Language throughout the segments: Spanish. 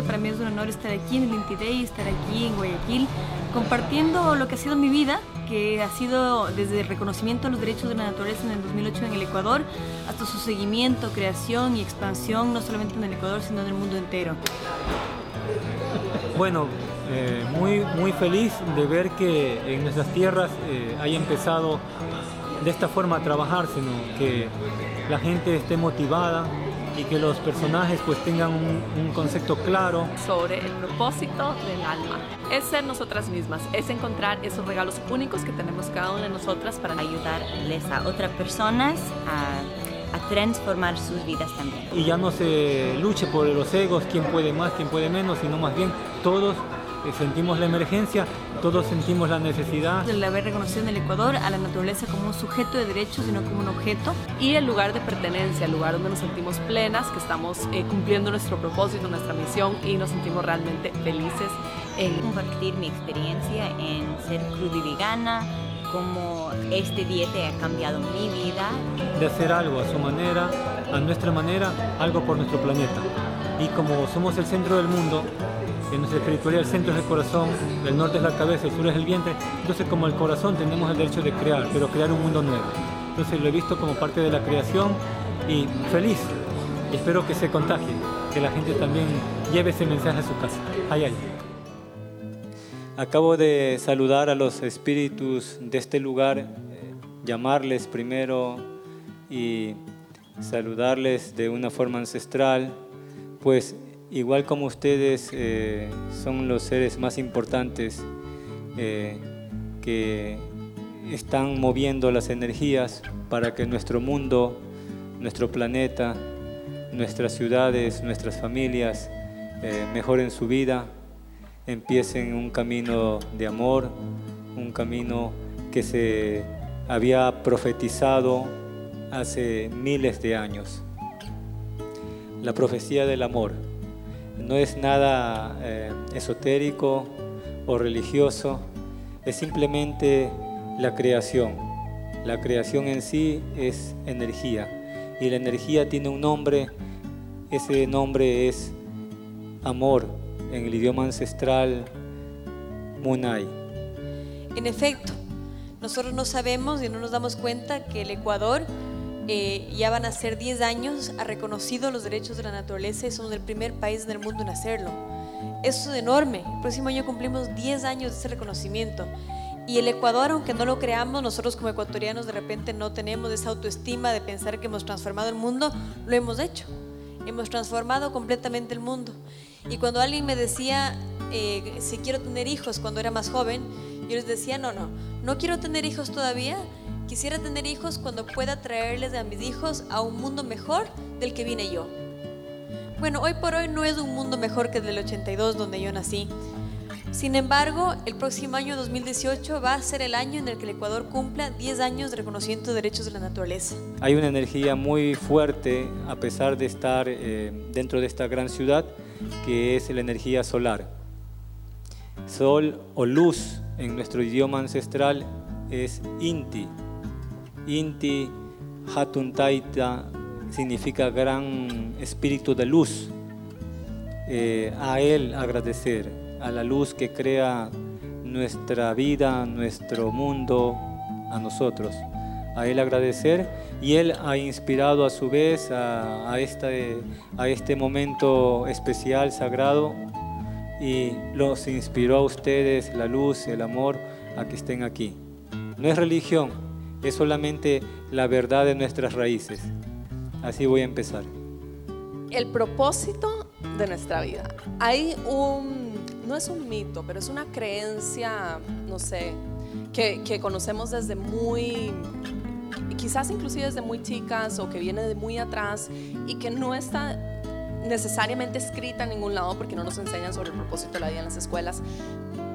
para mí es un honor estar aquí en el Inti Day, estar aquí en Guayaquil, compartiendo lo que ha sido mi vida, que ha sido desde el reconocimiento de los derechos de la naturaleza en el 2008 en el Ecuador, hasta su seguimiento, creación y expansión, no solamente en el Ecuador, sino en el mundo entero. Bueno, eh, muy, muy feliz de ver que en nuestras tierras eh, haya empezado de esta forma a trabajar, sino que la gente esté motivada y que los personajes pues tengan un, concepto claro sobre el propósito del alma. Es ser nosotras mismas, es encontrar esos regalos únicos que tenemos cada una de nosotras para ayudarles a otras personas a, a transformar sus vidas también. Y ya no se luche por los egos, quién puede más, quién puede menos, sino más bien todos sentimos la emergencia, todos sentimos la necesidad. El haber reconocido en el Ecuador a la naturaleza como un sujeto de derechos y no como un objeto. Y el lugar de pertenencia, el lugar donde nos sentimos plenas, que estamos eh, cumpliendo nuestro propósito, nuestra misión y nos sentimos realmente felices. En compartir mi experiencia en ser vegana, cómo este dieta ha cambiado mi vida. De hacer algo a su manera, a nuestra manera, algo por nuestro planeta. Y como somos el centro del mundo, en nuestra espiritualidad el centro es el corazón, el norte es la cabeza, el sur es el vientre. Entonces como el corazón tenemos el derecho de crear, pero crear un mundo nuevo. Entonces lo he visto como parte de la creación y feliz. espero que se contagie, que la gente también lleve ese mensaje a su casa. Ay, ay. Acabo de saludar a los espíritus de este lugar, eh, llamarles primero y saludarles de una forma ancestral, pues igual como ustedes eh, son los seres más importantes eh, que están moviendo las energías para que nuestro mundo, nuestro planeta, nuestras ciudades, nuestras familias eh, mejoren su vida, empiecen un camino de amor, un camino que se había profetizado hace miles de años. La profecía del amor no es nada eh, esotérico o religioso, es simplemente la creación. La creación en sí es energía y la energía tiene un nombre, ese nombre es amor en el idioma ancestral Munay. En efecto, nosotros no sabemos y no nos damos cuenta que el Ecuador eh, ya van a ser 10 años, ha reconocido los derechos de la naturaleza y somos el primer país del mundo en hacerlo. Eso es enorme. El próximo año cumplimos 10 años de ese reconocimiento. Y el Ecuador, aunque no lo creamos, nosotros como ecuatorianos de repente no tenemos esa autoestima de pensar que hemos transformado el mundo, lo hemos hecho. Hemos transformado completamente el mundo. Y cuando alguien me decía eh, si quiero tener hijos cuando era más joven, yo les decía, no, no, no quiero tener hijos todavía, Quisiera tener hijos cuando pueda traerles a mis hijos a un mundo mejor del que vine yo. Bueno, hoy por hoy no es un mundo mejor que el del 82 donde yo nací. Sin embargo, el próximo año 2018 va a ser el año en el que el Ecuador cumpla 10 años de derechos de la naturaleza. Hay una energía muy fuerte a pesar de estar eh, dentro de esta gran ciudad, que es la energía solar. Sol o luz en nuestro idioma ancestral es Inti, Inti Taita significa gran espíritu de luz. Eh, a Él agradecer, a la luz que crea nuestra vida, nuestro mundo, a nosotros. A Él agradecer y Él ha inspirado a su vez a, este, a este momento especial, sagrado, y los inspiró a ustedes la luz, el amor, a que estén aquí. No es religión, es solamente la verdad de nuestras raíces. Así voy a empezar. El propósito de nuestra vida. Hay un, no es un mito, pero es una creencia, no sé, que, conocemos desde muy, quizás inclusive desde muy chicas o que viene de muy atrás y que no está necesariamente escrita en ningún lado porque no nos enseñan sobre el propósito de la vida en las escuelas,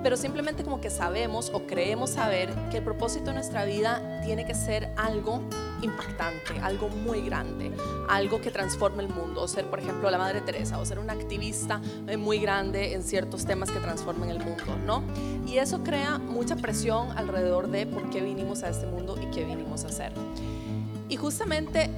pero simplemente como que sabemos o creemos saber que el propósito de nuestra vida tiene que ser algo impactante, algo muy grande, algo que transforme el mundo, o ser por ejemplo la Madre Teresa, o ser una activista eh, muy grande en ciertos temas que transformen el mundo, ¿no? Y eso crea mucha presión alrededor de por qué vinimos a este mundo y qué vinimos a hacer. Y justamente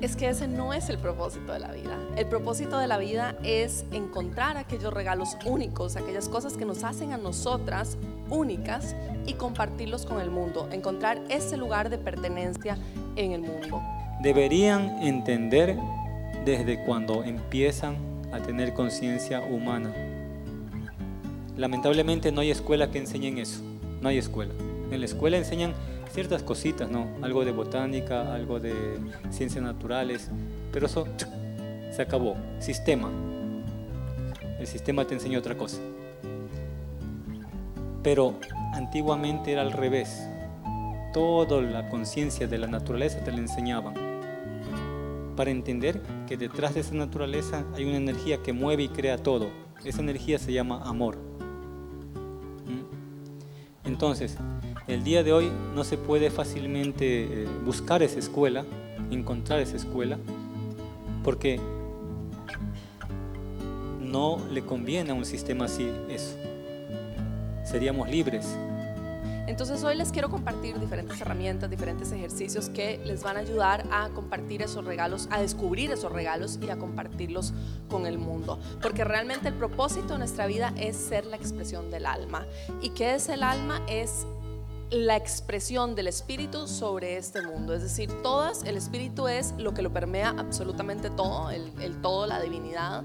Es que ese no es el propósito de la vida. El propósito de la vida es encontrar aquellos regalos únicos, aquellas cosas que nos hacen a nosotras únicas y compartirlos con el mundo, encontrar ese lugar de pertenencia en el mundo. Deberían entender desde cuando empiezan a tener conciencia humana. Lamentablemente no hay escuela que enseñen eso, no hay escuela. En la escuela enseñan ciertas cositas, ¿no? Algo de botánica, algo de ciencias naturales, pero eso se acabó. Sistema. El sistema te enseña otra cosa. Pero antiguamente era al revés. Toda la conciencia de la naturaleza te la enseñaban. Para entender que detrás de esa naturaleza hay una energía que mueve y crea todo. Esa energía se llama amor. ¿Mm? Entonces, el día de hoy no se puede fácilmente eh, buscar esa escuela, encontrar esa escuela, porque no le conviene a un sistema así eso. Seríamos libres. Entonces hoy les quiero compartir diferentes herramientas, diferentes ejercicios que les van a ayudar a compartir esos regalos, a descubrir esos regalos y a compartirlos con el mundo. Porque realmente el propósito de nuestra vida es ser la expresión del alma. ¿Y qué es el alma? Es la expresión del espíritu sobre este mundo. Es decir, todas, el espíritu es lo que lo permea absolutamente todo, el, todo, la divinidad.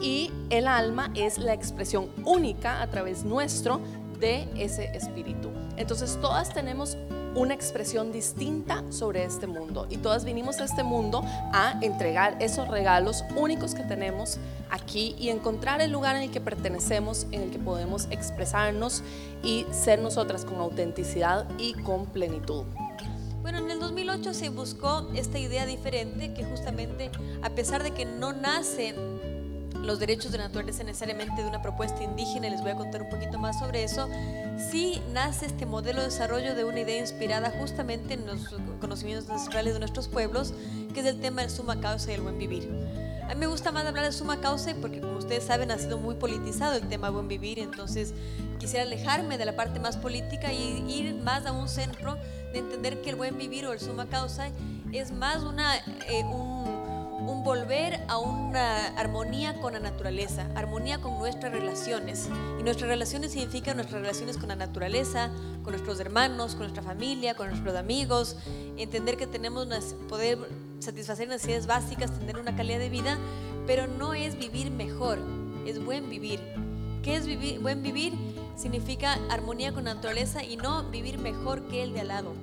Y el alma es la expresión única a través nuestro de ese espíritu. Entonces todas tenemos una expresión distinta sobre este mundo. Y todas vinimos a este mundo a entregar esos regalos únicos que tenemos aquí y encontrar el lugar en el que pertenecemos, en el que podemos expresarnos y ser nosotras con autenticidad y con plenitud. Bueno, en el 2008 se buscó esta idea diferente que justamente a pesar de que no nace los derechos de la naturaleza necesariamente de una propuesta indígena, les voy a contar un poquito más sobre eso, sí nace este modelo de desarrollo de una idea inspirada justamente en los conocimientos ancestrales de nuestros pueblos, que es el tema del suma causa y el buen vivir. A mí me gusta más hablar de suma causa porque como ustedes saben ha sido muy politizado el tema buen vivir, entonces quisiera alejarme de la parte más política y ir más a un centro de entender que el buen vivir o el suma causa es más una, eh, un un volver a una armonía con la naturaleza, armonía con nuestras relaciones. Y nuestras relaciones significan nuestras relaciones con la naturaleza, con nuestros hermanos, con nuestra familia, con nuestros amigos, entender que tenemos poder satisfacer necesidades básicas, tener una calidad de vida, pero no es vivir mejor, es buen vivir. ¿Qué es vivir, buen vivir? Significa armonía con la naturaleza y no vivir mejor que el de al lado.